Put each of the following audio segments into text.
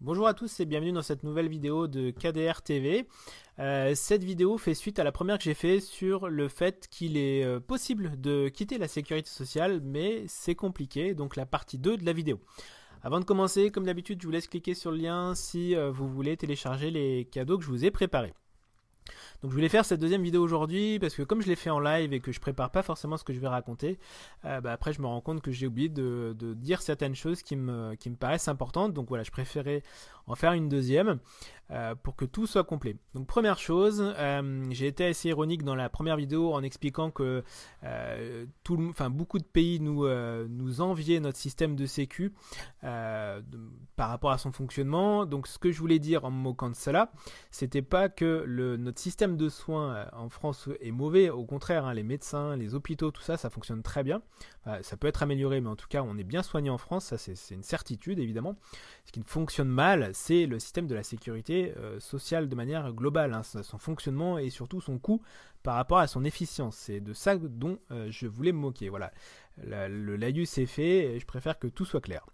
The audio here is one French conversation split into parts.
Bonjour à tous et bienvenue dans cette nouvelle vidéo de KDR TV. Euh, cette vidéo fait suite à la première que j'ai fait sur le fait qu'il est euh, possible de quitter la sécurité sociale mais c'est compliqué, donc la partie 2 de la vidéo. Avant de commencer, comme d'habitude, je vous laisse cliquer sur le lien si euh, vous voulez télécharger les cadeaux que je vous ai préparés. Donc je voulais faire cette deuxième vidéo aujourd'hui parce que comme je l'ai fait en live et que je prépare pas forcément ce que je vais raconter, euh, bah, après je me rends compte que j'ai oublié de, dire certaines choses qui me, qui me paraissent importantes. Donc voilà, je préférais en faire une deuxième euh, pour que tout soit complet. Donc première chose, euh, j'ai été assez ironique dans la première vidéo en expliquant que tout, enfin, beaucoup de pays nous, nous enviaient notre système de sécu par rapport à son fonctionnement. Donc ce que je voulais dire en me moquant de cela, c'était pas que le, notre système de soins euh, en France est mauvais. Au contraire, hein, les médecins, les hôpitaux, tout ça, ça fonctionne très bien. ça peut être amélioré, mais en tout cas, on est bien soigné en France. Ça, c'est une certitude, évidemment. Ce qui fonctionne mal, c'est le système de la sécurité euh, sociale de manière globale. Hein. son fonctionnement et surtout son coût par rapport à son efficience. C'est de ça dont euh, je voulais me moquer. Voilà. le laïus est fait et je préfère que tout soit clair.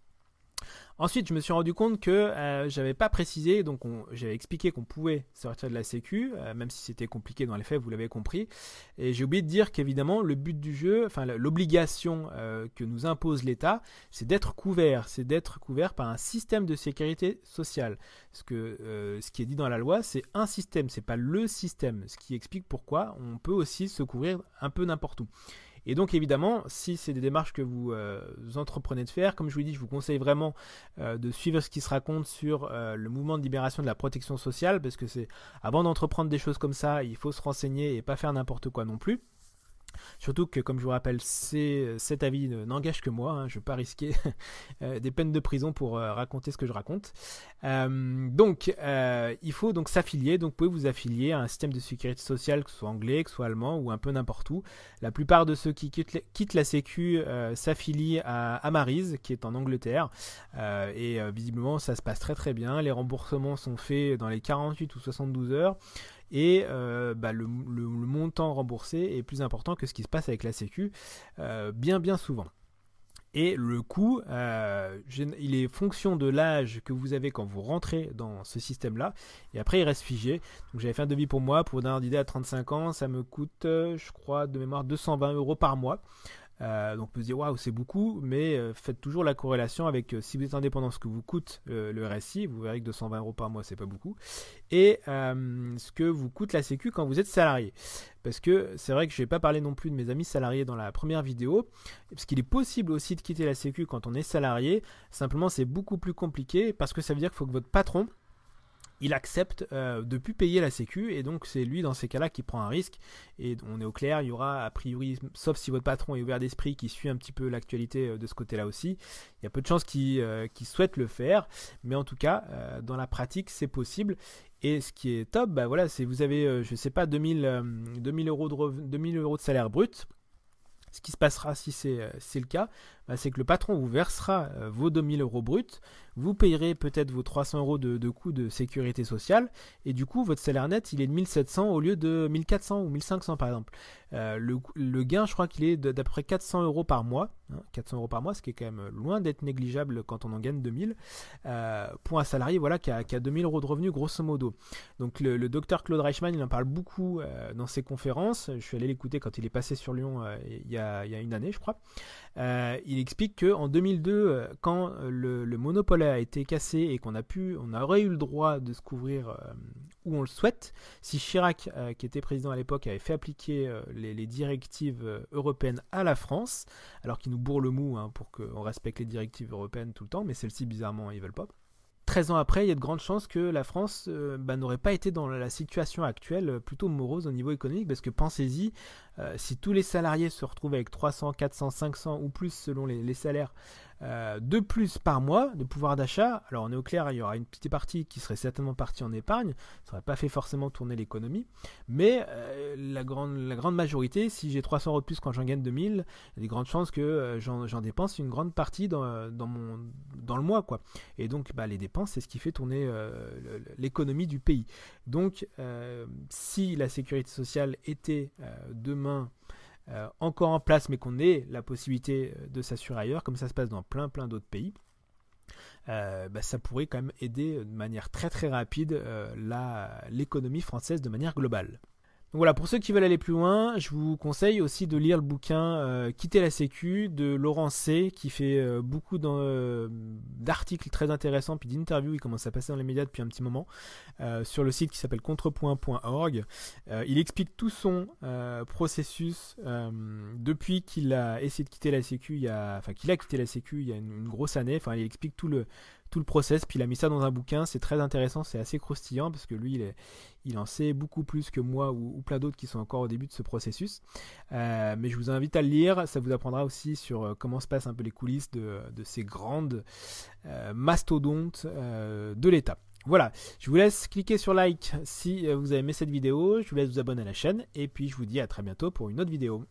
Ensuite, je me suis rendu compte que euh, j'avais pas précisé, donc j'avais expliqué qu'on pouvait sortir de la Sécu, euh, même si c'était compliqué dans les faits, vous l'avez compris. Et j'ai oublié de dire qu'évidemment, le but du jeu, enfin l'obligation euh, que nous impose l'État, c'est d'être couvert, c'est d'être couvert par un système de sécurité sociale. Ce que ce qui est dit dans la loi, c'est un système, c'est pas le système. Ce qui explique pourquoi on peut aussi se couvrir un peu n'importe où. Et donc évidemment, si c'est des démarches que vous, euh, entreprenez de faire, comme je vous l'ai dit, je vous conseille vraiment euh, de suivre ce qui se raconte sur euh, le mouvement de libération de la protection sociale, parce que c'est avant d'entreprendre des choses comme ça, il faut se renseigner et pas faire n'importe quoi non plus. Surtout que, comme je vous rappelle, cet avis n'engage que moi. Hein, je ne veux pas risquer euh, des peines de prison pour euh, raconter ce que je raconte. Euh, donc, il faut donc s'affilier. Donc, vous pouvez vous affilier à un système de sécurité sociale, que ce soit anglais, que ce soit allemand ou un peu n'importe où. La plupart de ceux qui quittent, la Sécu s'affilient à Amarise, qui est en Angleterre. et visiblement, ça se passe très très bien. Les remboursements sont faits dans les 48 ou 72 heures et euh, bah, le, montant remboursé est plus important que ce qui se passe avec la Sécu, euh, bien bien souvent. Et le coût, euh, il est fonction de l'âge que vous avez quand vous rentrez dans ce système-là. Et après, il reste figé. Donc j'avais fait un devis pour moi. Pour donner une idée, à 35 ans, ça me coûte, je crois, de mémoire 220 euros par mois. Euh, donc on peut se dire waouh c'est beaucoup, mais euh, faites toujours la corrélation avec euh, si vous êtes indépendant ce que vous coûte le RSI, vous verrez que 220 euros par mois c'est pas beaucoup, et ce que vous coûte la Sécu quand vous êtes salarié. Parce que c'est vrai que je n'ai pas parlé non plus de mes amis salariés dans la première vidéo, parce qu'il est possible aussi de quitter la Sécu quand on est salarié, simplement c'est beaucoup plus compliqué parce que ça veut dire qu'il faut que votre patron il accepte euh, de plus payer la sécu et donc c'est lui dans ces cas-là qui prend un risque. Et on est au clair, il y aura a priori, sauf si votre patron est ouvert d'esprit, qui suit un petit peu l'actualité euh, de ce côté-là aussi, il y a peu de chances qu'il euh, souhaite le faire, mais en tout cas dans la pratique c'est possible. Et ce qui est top, bah voilà, c'est vous avez je sais pas 2000, 2000 euros de 2000 euros de salaire brut. Ce qui se passera si c'est le cas, bah, c'est que le patron vous versera vos 2000 euros bruts, vous payerez peut-être vos 300 euros de, coûts de sécurité sociale, et du coup, votre salaire net, il est de 1700 au lieu de 1400 ou 1500 par exemple. Euh, le, gain, je crois qu'il est d'à peu près 400 euros par mois, 400 hein, euros par mois, ce qui est quand même loin d'être négligeable quand on en gagne 2000, euh, pour un salarié voilà, qui, a, qui a 2000 euros de revenus grosso modo. Donc le, docteur Claude Reichmann, il en parle beaucoup euh, dans ses conférences, je suis allé l'écouter quand il est passé sur Lyon il y, a, une année, je crois. Explique qu'en 2002, quand le, le monopole a été cassé et qu'on a pu, on aurait eu le droit de se couvrir euh, où on le souhaite, si Chirac, euh, qui était président à l'époque, avait fait appliquer euh, les, directives européennes à la France, alors qu'il nous bourre le mou hein, pour qu'on respecte les directives européennes tout le temps, mais celles-ci, bizarrement, ils veulent pas. 13 ans après, il y a de grandes chances que la France bah, n'aurait pas été dans la situation actuelle plutôt morose au niveau économique, parce que pensez-y, si tous les salariés se retrouvent avec 300, 400, 500 ou plus selon les salaires euh, de plus par mois de pouvoir d'achat. Alors on est au clair, il y aura une petite partie qui serait certainement partie en épargne, ça n'aurait pas fait forcément tourner l'économie, mais euh, la, grande, la grande majorité, si j'ai 300 euros de plus quand j'en gagne 2000, il y a des grandes chances que euh, j'en dépense une grande partie dans, dans, mon, dans le mois. quoi. Et donc bah, les dépenses, c'est ce qui fait tourner l'économie du pays. Donc si la sécurité sociale était demain euh, encore en place, mais qu'on ait la possibilité euh, de s'assurer ailleurs, comme ça se passe dans plein plein d'autres pays. bah, ça pourrait quand même aider de manière très très rapide l'économie française de manière globale voilà, pour ceux qui veulent aller plus loin, je vous conseille aussi de lire le bouquin euh, Quitter la Sécu de Laurent C, qui fait euh, beaucoup euh, d'articles très intéressants, puis d'interviews, il commence à passer dans les médias depuis un petit moment, sur le site qui s'appelle contrepoint.org. il explique tout son processus depuis qu'il a essayé de quitter la Sécu, il y a, enfin qu'il a quitté la Sécu il y a une, une grosse année, enfin il explique tout le, tout le process, puis il a mis ça dans un bouquin, c'est très intéressant, c'est assez croustillant, parce que lui, il, en sait beaucoup plus que moi ou, plein d'autres qui sont encore au début de ce processus. Euh, mais je vous invite à le lire, ça vous apprendra aussi sur euh, comment se passent un peu les coulisses de, ces grandes euh, mastodontes de l'État. Voilà, je vous laisse cliquer sur like si vous avez aimé cette vidéo, je vous laisse vous abonner à la chaîne, et puis je vous dis à très bientôt pour une autre vidéo.